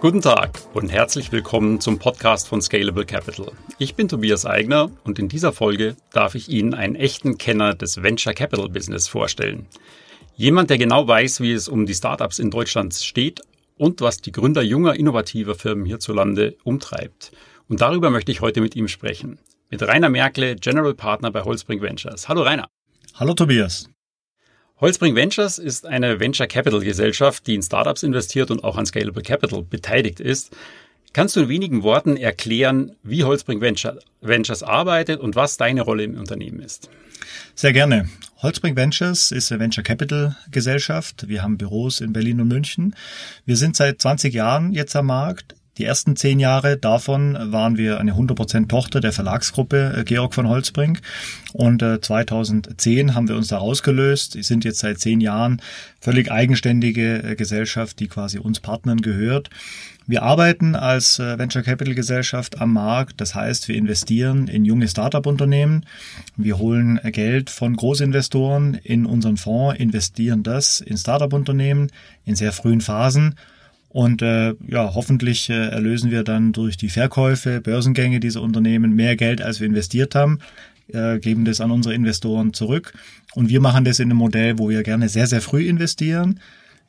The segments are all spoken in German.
Guten Tag und herzlich willkommen zum Podcast von Scalable Capital. Ich bin Tobias Eigner und in dieser Folge darf ich Ihnen einen echten Kenner des Venture Capital Business vorstellen. Jemand, der genau weiß, wie es um die Startups in Deutschland steht und was die Gründer junger, innovativer Firmen hierzulande umtreibt. Und darüber möchte ich heute mit ihm sprechen. Mit Rainer Merkle, General Partner bei Holzbring Ventures. Hallo Rainer. Hallo Tobias. Holzbring Ventures ist eine Venture Capital Gesellschaft, die in Startups investiert und auch an Scalable Capital beteiligt ist. Kannst du in wenigen Worten erklären, wie Holzbring Ventures arbeitet und was deine Rolle im Unternehmen ist? Sehr gerne. Holzbring Ventures ist eine Venture Capital Gesellschaft. Wir haben Büros in Berlin und München. Wir sind seit 20 Jahren jetzt am Markt. Die ersten zehn Jahre davon waren wir eine 100% Tochter der Verlagsgruppe äh, Georg von Holzbrink. Und 2010 äh, haben wir uns da rausgelöst. Wir sind jetzt seit zehn Jahren völlig eigenständige äh, Gesellschaft, die quasi uns Partnern gehört. Wir arbeiten als Venture Capital Gesellschaft am Markt. Das heißt, wir investieren in junge Startup-Unternehmen. Wir holen Geld von Großinvestoren in unseren Fonds, investieren das in Startup-Unternehmen in sehr frühen Phasen und äh, ja, hoffentlich äh, erlösen wir dann durch die Verkäufe, Börsengänge dieser Unternehmen mehr Geld, als wir investiert haben, äh, geben das an unsere Investoren zurück. Und wir machen das in einem Modell, wo wir gerne sehr, sehr früh investieren,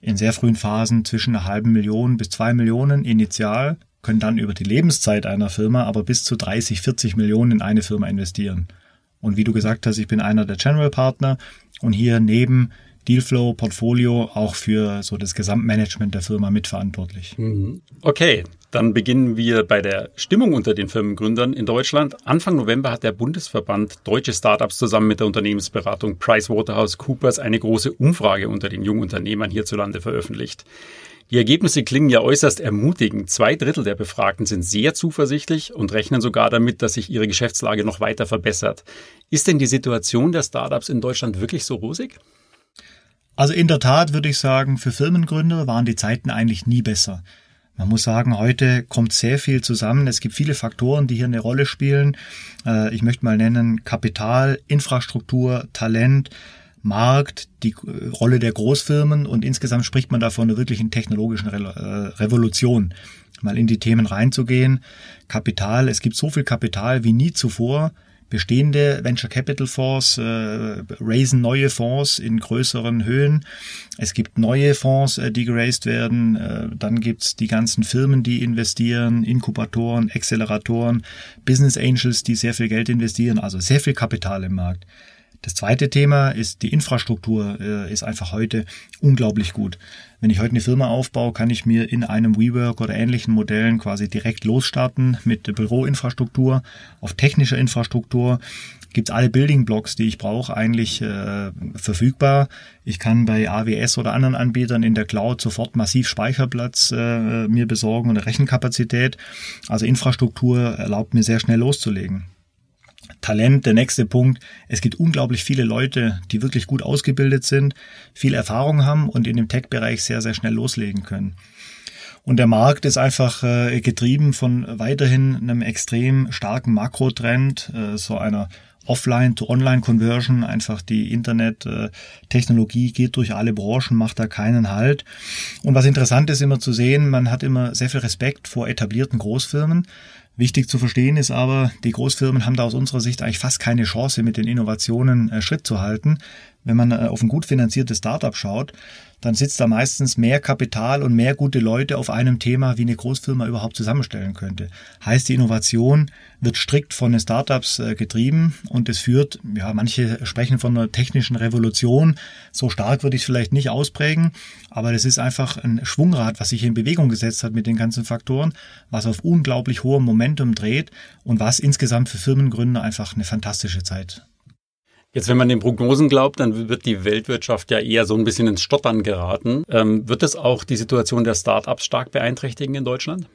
in sehr frühen Phasen zwischen einer halben Million bis zwei Millionen initial, können dann über die Lebenszeit einer Firma aber bis zu 30, 40 Millionen in eine Firma investieren. Und wie du gesagt hast, ich bin einer der General Partner und hier neben Dealflow, Portfolio auch für so das Gesamtmanagement der Firma mitverantwortlich. Mhm. Okay, dann beginnen wir bei der Stimmung unter den Firmengründern in Deutschland. Anfang November hat der Bundesverband Deutsche Startups zusammen mit der Unternehmensberatung PricewaterhouseCoopers eine große Umfrage unter den jungen Unternehmern hierzulande veröffentlicht. Die Ergebnisse klingen ja äußerst ermutigend. Zwei Drittel der Befragten sind sehr zuversichtlich und rechnen sogar damit, dass sich ihre Geschäftslage noch weiter verbessert. Ist denn die Situation der Startups in Deutschland wirklich so rosig? Also in der Tat würde ich sagen, für Firmengründer waren die Zeiten eigentlich nie besser. Man muss sagen, heute kommt sehr viel zusammen. Es gibt viele Faktoren, die hier eine Rolle spielen. Äh, ich möchte mal nennen Kapital, Infrastruktur, Talent, Markt, die äh, Rolle der Großfirmen und insgesamt spricht man da von einer wirklichen technologischen äh, Revolution. Mal in die Themen reinzugehen. Kapital, es gibt so viel Kapital wie nie zuvor bestehende Venture Capital Fonds äh, raisen neue Fonds in größeren Höhen. Es gibt neue Fonds, äh, die geraced werden. Äh, dann gibt's die ganzen Firmen, die investieren, Inkubatoren, Acceleratoren, Business Angels, die sehr viel Geld investieren, also sehr viel Kapital im Markt. Das zweite Thema ist die Infrastruktur, äh, ist einfach heute unglaublich gut. Wenn ich heute eine Firma aufbaue, kann ich mir in einem WeWork oder ähnlichen Modellen quasi direkt losstarten mit Büroinfrastruktur. Auf technischer Infrastruktur gibt alle Building Blocks, die ich brauche, eigentlich äh, verfügbar. Ich kann bei AWS oder anderen Anbietern in der Cloud sofort massiv Speicherplatz äh, mir besorgen und Rechenkapazität. Also Infrastruktur erlaubt mir sehr schnell loszulegen. Talent, der nächste Punkt. Es gibt unglaublich viele Leute, die wirklich gut ausgebildet sind, viel Erfahrung haben und in dem Tech-Bereich sehr, sehr schnell loslegen können. Und der Markt ist einfach äh, getrieben von weiterhin einem extrem starken Makrotrend, äh, so einer Offline-to-Online-Conversion. Einfach die Internet-Technologie geht durch alle Branchen, macht da keinen Halt. Und was interessant ist immer zu sehen, man hat immer sehr viel Respekt vor etablierten Großfirmen. Wichtig zu verstehen ist aber, die Großfirmen haben da aus unserer Sicht eigentlich fast keine Chance, mit den Innovationen äh, Schritt zu halten. Wenn man äh, auf ein gut finanziertes Startup schaut, dann sitzt da meistens mehr Kapital und mehr gute Leute auf einem Thema, wie eine Großfirma überhaupt zusammenstellen könnte. Heißt, die Innovation wird strikt von den Startups äh, getrieben und es führt, ja, manche sprechen von einer technischen Revolution. So stark würde ich es vielleicht nicht ausprägen, aber das ist einfach ein Schwungrad, was sich in Bewegung gesetzt hat mit den ganzen Faktoren, was auf unglaublich hohem Momentum dreht und was insgesamt für Firmengründer einfach eine fantastische Zeit Jetzt, wenn man den Prognosen glaubt, dann wird die Weltwirtschaft ja eher so ein bisschen ins Stottern geraten. Ähm, wird es auch die Situation der Startups stark beeinträchtigen in Deutschland?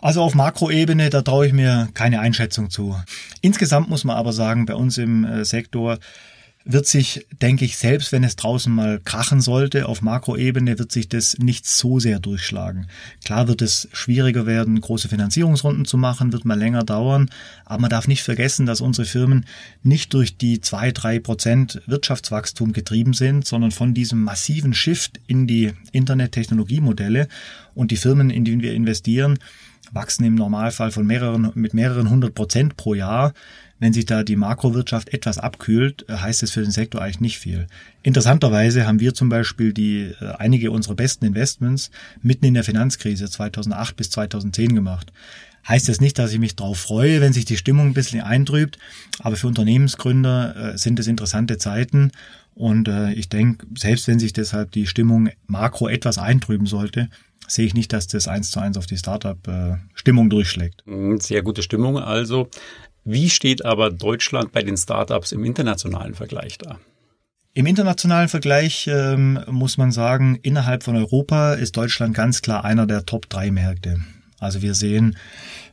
Also auf Makroebene, da traue ich mir keine Einschätzung zu. Insgesamt muss man aber sagen, bei uns im äh, Sektor wird sich, denke ich, selbst wenn es draußen mal krachen sollte, auf Makroebene wird sich das nicht so sehr durchschlagen. Klar wird es schwieriger werden, große Finanzierungsrunden zu machen, wird mal länger dauern, aber man darf nicht vergessen, dass unsere Firmen nicht durch die zwei, drei Prozent Wirtschaftswachstum getrieben sind, sondern von diesem massiven Shift in die Internet-Technologiemodelle und die Firmen, in die wir investieren, wachsen im Normalfall von mehreren, mit mehreren hundert Prozent pro Jahr. Wenn sich da die Makrowirtschaft etwas abkühlt, äh, heißt es für den Sektor eigentlich nicht viel. Interessanterweise haben wir zum Beispiel die, äh, einige unserer besten Investments mitten in der Finanzkrise 2008 bis 2010 gemacht. Heißt jetzt nicht, dass ich mich darauf freue, wenn sich die Stimmung ein bisschen eintrübt, aber für Unternehmensgründer äh, sind es interessante Zeiten und ich denke, selbst wenn sich deshalb die Stimmung makro etwas eintrüben sollte, sehe ich nicht, dass das eins zu eins auf die Startup-Stimmung äh, durchschlägt. Sehr gute Stimmung also. Wie steht aber Deutschland bei den Startups im internationalen Vergleich da? Im internationalen Vergleich ähm, muss man sagen, innerhalb von Europa ist Deutschland ganz klar einer der Top 3 Märkte. Also wir sehen,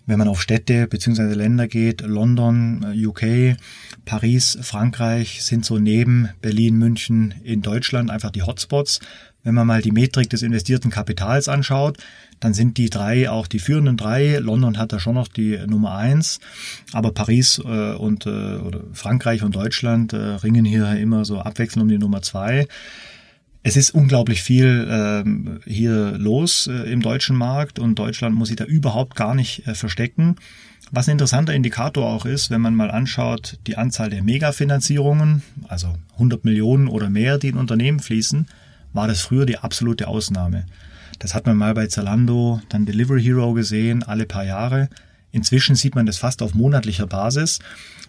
wenn man auf Städte bzw. Länder geht, London, äh, UK, Paris, Frankreich sind so neben Berlin, München in Deutschland einfach die Hotspots. Wenn man mal die Metrik des investierten Kapitals anschaut, dann sind die drei auch die führenden drei. London hat da schon noch die Nummer eins, aber Paris äh, und äh, oder Frankreich und Deutschland äh, ringen hier immer so abwechselnd um die Nummer zwei. Es ist unglaublich viel ähm, hier los äh, im deutschen Markt und Deutschland muss sich da überhaupt gar nicht äh, verstecken. Was ein interessanter Indikator auch ist, wenn man mal anschaut, die Anzahl der Megafinanzierungen, also 100 Millionen oder mehr, die in Unternehmen fließen, war das früher die absolute Ausnahme. Das hat man mal bei Zalando, dann Delivery Hero gesehen, alle paar Jahre. Inzwischen sieht man das fast auf monatlicher Basis,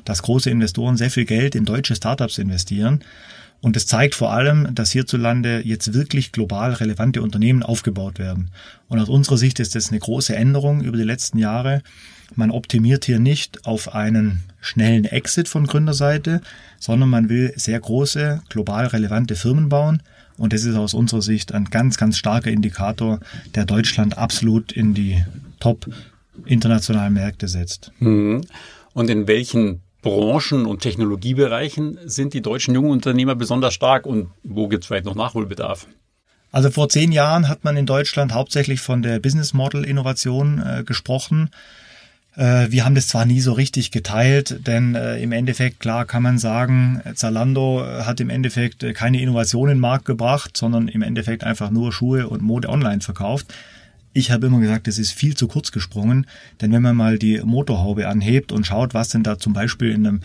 dass große Investoren sehr viel Geld in deutsche Startups investieren. Und es zeigt vor allem, dass hierzulande jetzt wirklich global relevante Unternehmen aufgebaut werden. Und aus unserer Sicht ist das eine große Änderung über die letzten Jahre. Man optimiert hier nicht auf einen schnellen Exit von Gründerseite, sondern man will sehr große, global relevante Firmen bauen, und das ist aus unserer Sicht ein ganz, ganz starker Indikator, der Deutschland absolut in die Top internationalen Märkte setzt. Mhm. Und in welchen Branchen und Technologiebereichen sind die deutschen jungen Unternehmer besonders stark und wo gibt es vielleicht noch Nachholbedarf? Also vor zehn Jahren hat man in Deutschland hauptsächlich von der Business Model Innovation äh, gesprochen. Äh, wir haben das zwar nie so richtig geteilt, denn äh, im Endeffekt, klar kann man sagen, Zalando hat im Endeffekt äh, keine Innovation in den Markt gebracht, sondern im Endeffekt einfach nur Schuhe und Mode online verkauft. Ich habe immer gesagt, es ist viel zu kurz gesprungen, denn wenn man mal die Motorhaube anhebt und schaut, was denn da zum Beispiel in einem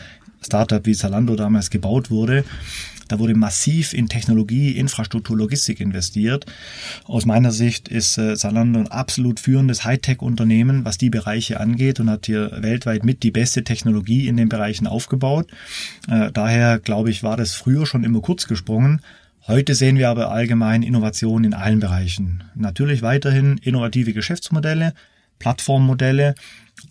Startup wie Zalando damals gebaut wurde, da wurde massiv in Technologie, Infrastruktur, Logistik investiert. Aus meiner Sicht ist äh, Zalando ein absolut führendes Hightech-Unternehmen, was die Bereiche angeht und hat hier weltweit mit die beste Technologie in den Bereichen aufgebaut. Äh, daher glaube ich, war das früher schon immer kurz gesprungen. Heute sehen wir aber allgemein Innovationen in allen Bereichen. Natürlich weiterhin innovative Geschäftsmodelle, Plattformmodelle,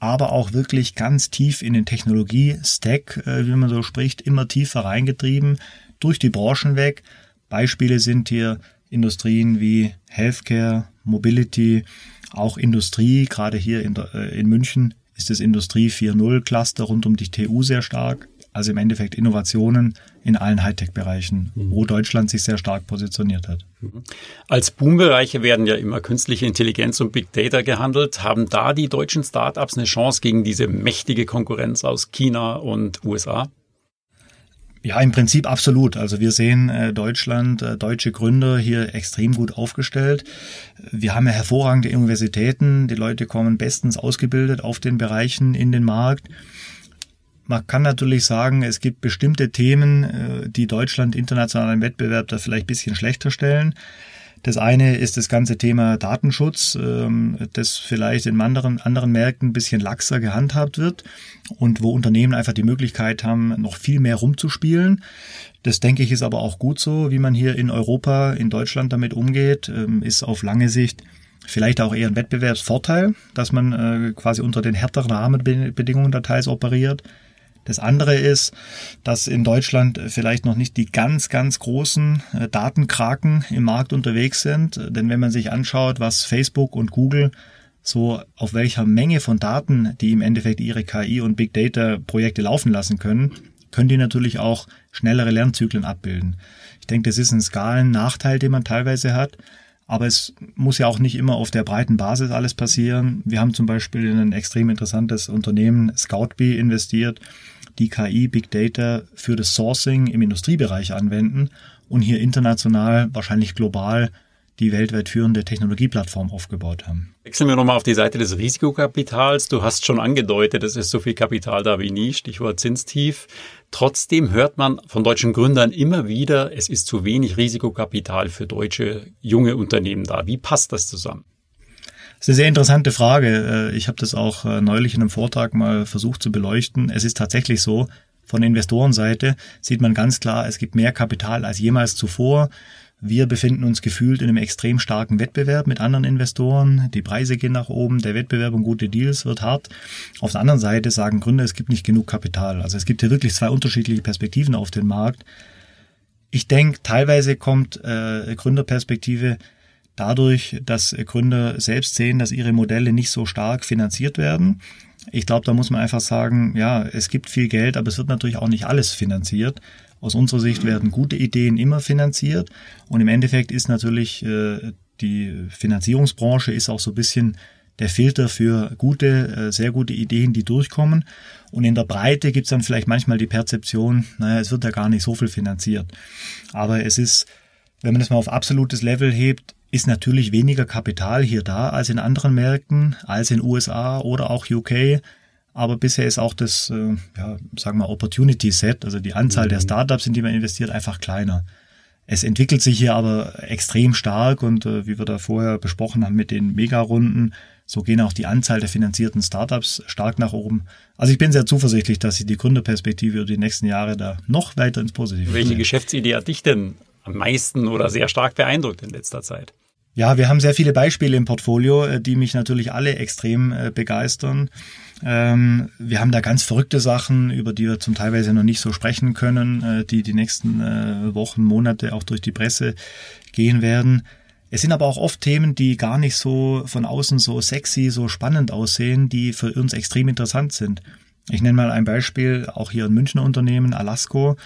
aber auch wirklich ganz tief in den Technologie-Stack, äh, wie man so spricht, immer tiefer reingetrieben durch die Branchen weg. Beispiele sind hier Industrien wie Healthcare, Mobility, auch Industrie, gerade hier in, äh, in München ist das Industrie 4.0 Cluster rund um die TU sehr stark. Also im Endeffekt Innovationen in allen Hightech-Bereichen, mhm. wo Deutschland sich sehr stark positioniert hat. Mhm. Als Boombereiche werden ja immer künstliche Intelligenz und Big Data gehandelt. Haben da die deutschen Startups eine Chance gegen diese mächtige Konkurrenz aus China und USA? Ja, im Prinzip absolut. Also wir sehen äh, Deutschland, äh, deutsche Gründer hier extrem gut aufgestellt. Wir haben ja hervorragende Universitäten. Die Leute kommen bestens ausgebildet auf den Bereichen in den Markt. Man kann natürlich sagen, es gibt bestimmte Themen, äh, die Deutschland international im Wettbewerb da vielleicht bisschen schlechter stellen. Das eine ist das ganze Thema Datenschutz, ähm, das vielleicht in anderen, anderen Märkten ein bisschen laxer gehandhabt wird und wo Unternehmen einfach die Möglichkeit haben, noch viel mehr rumzuspielen. Das denke ich ist aber auch gut so, wie man hier in Europa, in Deutschland damit umgeht, ähm, ist auf lange Sicht vielleicht auch eher ein Wettbewerbsvorteil, dass man äh, quasi unter den härteren Rahmenbedingungen da teils operiert. Das andere ist, dass in Deutschland vielleicht noch nicht die ganz, ganz großen äh, Datenkraken im Markt unterwegs sind. Denn wenn man sich anschaut, was Facebook und Google so auf welcher Menge von Daten, die im Endeffekt ihre KI und Big Data Projekte laufen lassen können, können die natürlich auch schnellere Lernzyklen abbilden. Ich denke, das ist ein Skalen-Nachteil, den man teilweise hat. Aber es muss ja auch nicht immer auf der breiten Basis alles passieren. Wir haben zum Beispiel in ein extrem interessantes Unternehmen, Scoutbee, investiert, die KI Big Data für das Sourcing im Industriebereich anwenden und hier international, wahrscheinlich global, die weltweit führende Technologieplattform aufgebaut haben. Wechseln wir nochmal auf die Seite des Risikokapitals. Du hast schon angedeutet, es ist so viel Kapital da wie nie, Stichwort Zinstief. Trotzdem hört man von deutschen Gründern immer wieder, es ist zu wenig Risikokapital für deutsche junge Unternehmen da. Wie passt das zusammen? Das ist eine sehr interessante Frage. Äh, ich habe das auch äh, neulich in einem Vortrag mal versucht zu beleuchten. Es ist tatsächlich so, von Investorenseite sieht man ganz klar, es gibt mehr Kapital als jemals zuvor. Wir befinden uns gefühlt in einem extrem starken Wettbewerb mit anderen Investoren. Die Preise gehen nach oben, der Wettbewerb um gute Deals wird hart. Auf der anderen Seite sagen Gründer, es gibt nicht genug Kapital. Also es gibt hier wirklich zwei unterschiedliche Perspektiven auf den Markt. Ich denke, teilweise kommt äh, Gründerperspektive dadurch, dass Gründer selbst sehen, dass ihre Modelle nicht so stark finanziert werden. Ich glaube, da muss man einfach sagen, ja, es gibt viel Geld, aber es wird natürlich auch nicht alles finanziert. Aus unserer Sicht werden gute Ideen immer finanziert und im Endeffekt ist natürlich äh, die Finanzierungsbranche ist auch so ein bisschen der Filter für gute, äh, sehr gute Ideen, die durchkommen. Und in der Breite gibt es dann vielleicht manchmal die Perzeption, naja, es wird ja gar nicht so viel finanziert. Aber es ist, wenn man das mal auf absolutes Level hebt, ist natürlich weniger Kapital hier da als in anderen Märkten, als in USA oder auch UK. Aber bisher ist auch das, äh, ja, sagen wir, Opportunity Set, also die Anzahl mhm. der Startups, in die man investiert, einfach kleiner. Es entwickelt sich hier aber extrem stark und äh, wie wir da vorher besprochen haben mit den Megarunden, so gehen auch die Anzahl der finanzierten Startups stark nach oben. Also ich bin sehr zuversichtlich, dass sich die Gründerperspektive über die nächsten Jahre da noch weiter ins Positive Welche bringt. Geschäftsidee hat dich denn am meisten oder sehr stark beeindruckt in letzter Zeit? Ja, wir haben sehr viele Beispiele im Portfolio, äh, die mich natürlich alle extrem äh, begeistern. Ähm, wir haben da ganz verrückte Sachen, über die wir zum Teilweise noch nicht so sprechen können, äh, die die nächsten Wochen, Monate auch durch die Presse gehen werden. Es sind aber auch oft Themen, die gar nicht so von außen so sexy, so spannend aussehen, die für uns extrem interessant sind. Ich nenne mal ein Beispiel, auch hier ein Münchner Unternehmen, Alasco.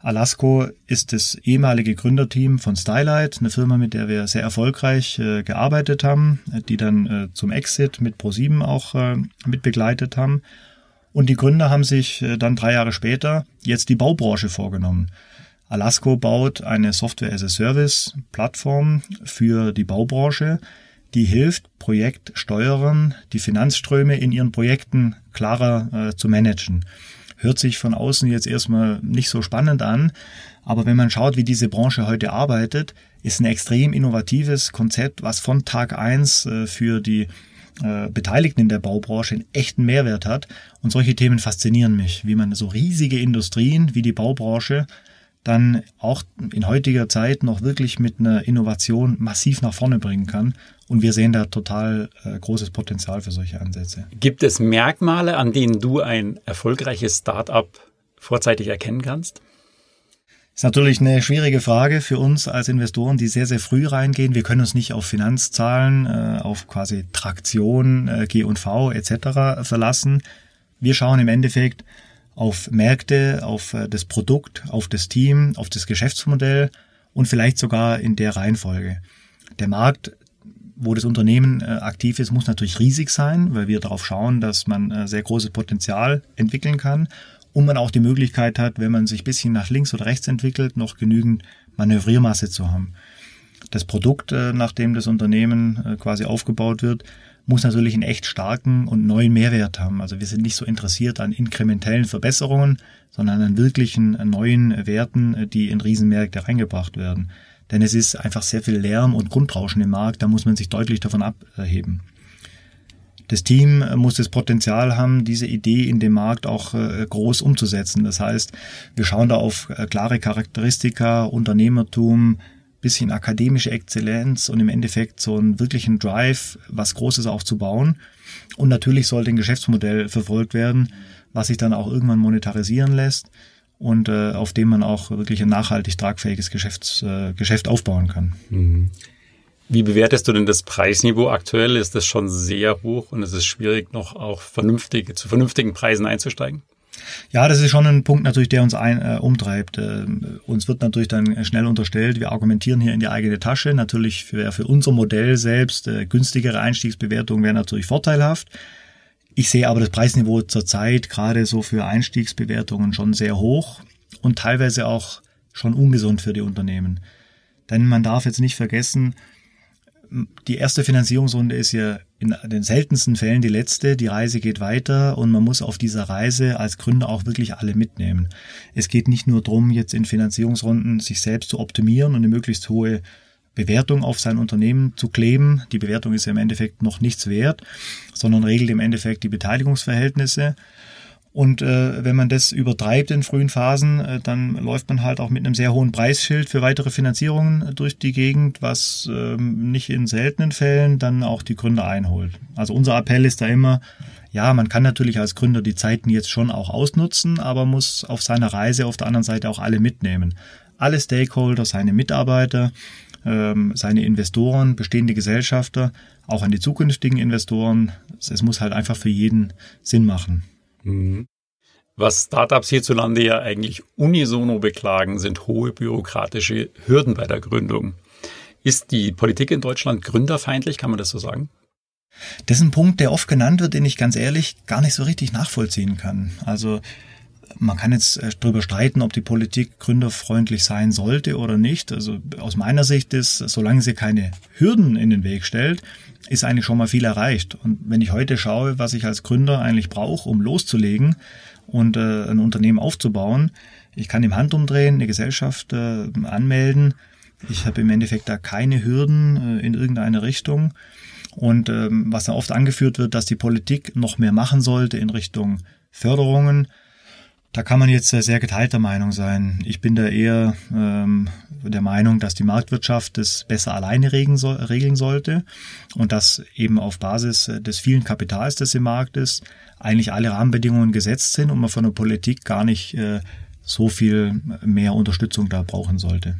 Alasco ist das ehemalige Gründerteam von Stylight, eine Firma, mit der wir sehr erfolgreich äh, gearbeitet haben, die dann äh, zum Exit mit ProSieben auch äh, mit begleitet haben. Und die Gründer haben sich äh, dann drei Jahre später jetzt die Baubranche vorgenommen. Alasco baut eine Software-as-a-Service-Plattform für die Baubranche, die hilft Projektsteuerern, die Finanzströme in ihren Projekten klarer äh, zu managen. Hört sich von außen jetzt erstmal nicht so spannend an, aber wenn man schaut, wie diese Branche heute arbeitet, ist ein extrem innovatives Konzept, was von Tag eins äh, für die äh, Beteiligten in der Baubranche einen echten Mehrwert hat. Und solche Themen faszinieren mich, wie man so riesige Industrien wie die Baubranche dann auch in heutiger Zeit noch wirklich mit einer Innovation massiv nach vorne bringen kann. Und wir sehen da total äh, großes Potenzial für solche Ansätze. Gibt es Merkmale, an denen du ein erfolgreiches Startup vorzeitig erkennen kannst? Ist natürlich eine schwierige Frage für uns als Investoren, die sehr, sehr früh reingehen. Wir können uns nicht auf Finanzzahlen, äh, auf quasi Traktion, äh, G&V etc. verlassen. Wir schauen im Endeffekt auf Märkte, auf äh, das Produkt, auf das Team, auf das Geschäftsmodell und vielleicht sogar in der Reihenfolge. Der Markt wo das Unternehmen äh, aktiv ist, muss natürlich riesig sein, weil wir darauf schauen, dass man äh, sehr großes Potenzial entwickeln kann und man auch die Möglichkeit hat, wenn man sich bisschen nach links oder rechts entwickelt, noch genügend Manövriermasse zu haben. Das Produkt, äh, nach dem das Unternehmen quasi aufgebaut wird, muss natürlich einen echt starken und neuen Mehrwert haben. Also wir sind nicht so interessiert an inkrementellen Verbesserungen, sondern an wirklichen äh, neuen Werten, äh, die in Riesenmärkte reingebracht werden denn es ist einfach sehr viel Lärm und Grundrauschen im Markt, da muss man sich deutlich davon abheben. Das Team muss das Potenzial haben, diese Idee in dem Markt auch äh, groß umzusetzen. Das heißt, wir schauen da auf äh, klare Charakteristika, Unternehmertum, bisschen akademische Exzellenz und im Endeffekt so einen wirklichen Drive, was Großes aufzubauen. Und natürlich sollte ein Geschäftsmodell verfolgt werden, was sich dann auch irgendwann monetarisieren lässt und äh, auf dem man auch wirklich ein nachhaltig tragfähiges Geschäfts, äh, Geschäft aufbauen kann. Mhm. Wie bewertest du denn das Preisniveau aktuell? Ist das schon sehr hoch und es ist schwierig, noch auch vernünftig, zu vernünftigen Preisen einzusteigen? Ja, das ist schon ein Punkt natürlich, der uns ein, äh, umtreibt. Äh, uns wird natürlich dann schnell unterstellt, wir argumentieren hier in die eigene Tasche. Natürlich für, für unser Modell selbst äh, günstigere Einstiegsbewertungen wäre natürlich vorteilhaft. Ich sehe aber das Preisniveau zurzeit gerade so für Einstiegsbewertungen schon sehr hoch und teilweise auch schon ungesund für die Unternehmen. Denn man darf jetzt nicht vergessen, die erste Finanzierungsrunde ist ja in den seltensten Fällen die letzte. Die Reise geht weiter und man muss auf dieser Reise als Gründer auch wirklich alle mitnehmen. Es geht nicht nur darum, jetzt in Finanzierungsrunden sich selbst zu optimieren und eine möglichst hohe Bewertung auf sein Unternehmen zu kleben. Die Bewertung ist ja im Endeffekt noch nichts wert, sondern regelt im Endeffekt die Beteiligungsverhältnisse. Und äh, wenn man das übertreibt in frühen Phasen, äh, dann läuft man halt auch mit einem sehr hohen Preisschild für weitere Finanzierungen durch die Gegend, was ähm, nicht in seltenen Fällen dann auch die Gründer einholt. Also unser Appell ist da immer, ja, man kann natürlich als Gründer die Zeiten jetzt schon auch ausnutzen, aber muss auf seiner Reise auf der anderen Seite auch alle mitnehmen. Alle Stakeholder, seine Mitarbeiter, ähm, seine Investoren, bestehende Gesellschafter, auch an die zukünftigen Investoren. Es muss halt einfach für jeden Sinn machen. Mhm. Was Startups hierzulande ja eigentlich unisono beklagen, sind hohe bürokratische Hürden bei der Gründung. Ist die Politik in Deutschland gründerfeindlich, kann man das so sagen? Das ist ein Punkt, der oft genannt wird, den ich ganz ehrlich gar nicht so richtig nachvollziehen kann. Also man kann jetzt äh, darüber streiten, ob die Politik gründerfreundlich sein sollte oder nicht. Also aus meiner Sicht ist, solange sie keine Hürden in den Weg stellt, ist eigentlich schon mal viel erreicht. Und wenn ich heute schaue, was ich als Gründer eigentlich brauche, um loszulegen und äh, ein Unternehmen aufzubauen, ich kann im Handumdrehen eine Gesellschaft äh, anmelden. Ich habe im Endeffekt da keine Hürden äh, in irgendeine Richtung. Und ähm, was da oft angeführt wird, dass die Politik noch mehr machen sollte in Richtung Förderungen, da kann man jetzt sehr geteilter Meinung sein. Ich bin da eher ähm, der Meinung, dass die Marktwirtschaft das besser alleine regeln, soll, regeln sollte und dass eben auf Basis des vielen Kapitals, des im Markt ist, eigentlich alle Rahmenbedingungen gesetzt sind und man von der Politik gar nicht äh, so viel mehr Unterstützung da brauchen sollte.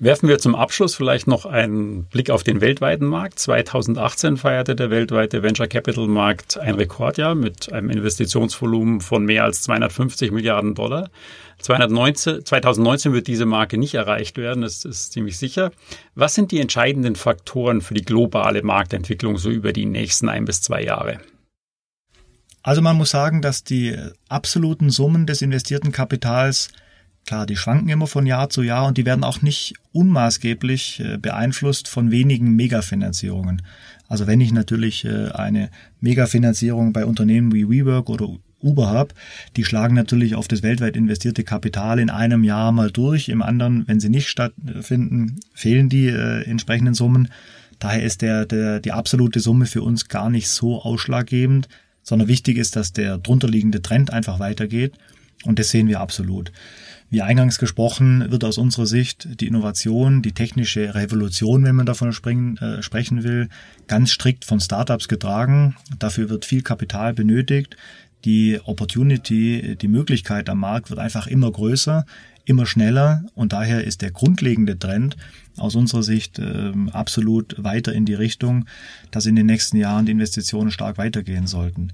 Werfen wir zum Abschluss vielleicht noch einen Blick auf den weltweiten Markt. 2018 feierte der weltweite Venture Capital Markt ein Rekordjahr mit einem Investitionsvolumen von mehr als 250 Milliarden Dollar. 219, 2019 wird diese Marke nicht erreicht werden, das ist ziemlich sicher. Was sind die entscheidenden Faktoren für die globale Marktentwicklung so über die nächsten ein bis zwei Jahre? Also man muss sagen, dass die absoluten Summen des investierten Kapitals Klar, die schwanken immer von Jahr zu Jahr und die werden auch nicht unmaßgeblich äh, beeinflusst von wenigen Megafinanzierungen. Also wenn ich natürlich äh, eine Megafinanzierung bei Unternehmen wie WeWork oder Uber habe, die schlagen natürlich auf das weltweit investierte Kapital in einem Jahr mal durch, im anderen, wenn sie nicht stattfinden, fehlen die äh, entsprechenden Summen. Daher ist der, der, die absolute Summe für uns gar nicht so ausschlaggebend, sondern wichtig ist, dass der drunterliegende Trend einfach weitergeht und das sehen wir absolut. Wie eingangs gesprochen, wird aus unserer Sicht die Innovation, die technische Revolution, wenn man davon springen, äh, sprechen will, ganz strikt von Startups getragen. Dafür wird viel Kapital benötigt. Die Opportunity, die Möglichkeit am Markt wird einfach immer größer, immer schneller und daher ist der grundlegende Trend aus unserer Sicht äh, absolut weiter in die Richtung, dass in den nächsten Jahren die Investitionen stark weitergehen sollten.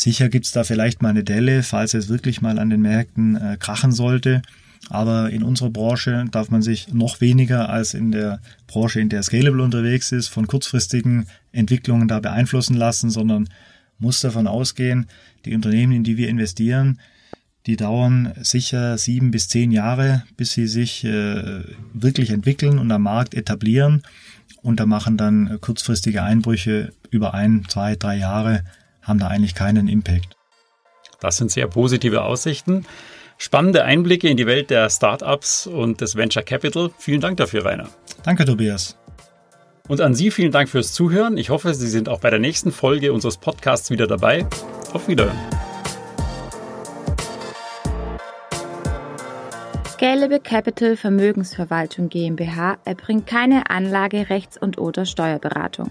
Sicher gibt's da vielleicht mal eine Delle, falls es wirklich mal an den Märkten äh, krachen sollte. Aber in unserer Branche darf man sich noch weniger als in der Branche, in der Scalable unterwegs ist, von kurzfristigen Entwicklungen da beeinflussen lassen, sondern muss davon ausgehen, die Unternehmen, in die wir investieren, die dauern sicher sieben bis zehn Jahre, bis sie sich äh, wirklich entwickeln und am Markt etablieren. Und da machen dann kurzfristige Einbrüche über ein, zwei, drei Jahre haben da eigentlich keinen Impact. Das sind sehr positive Aussichten. Spannende Einblicke in die Welt der Startups und des Venture Capital. Vielen Dank dafür, Rainer. Danke, Tobias. Und an Sie vielen Dank fürs Zuhören. Ich hoffe, Sie sind auch bei der nächsten Folge unseres Podcasts wieder dabei. Auf Wiederhören. Scalable Capital Vermögensverwaltung GmbH erbringt keine Anlage, Rechts- und oder Steuerberatung.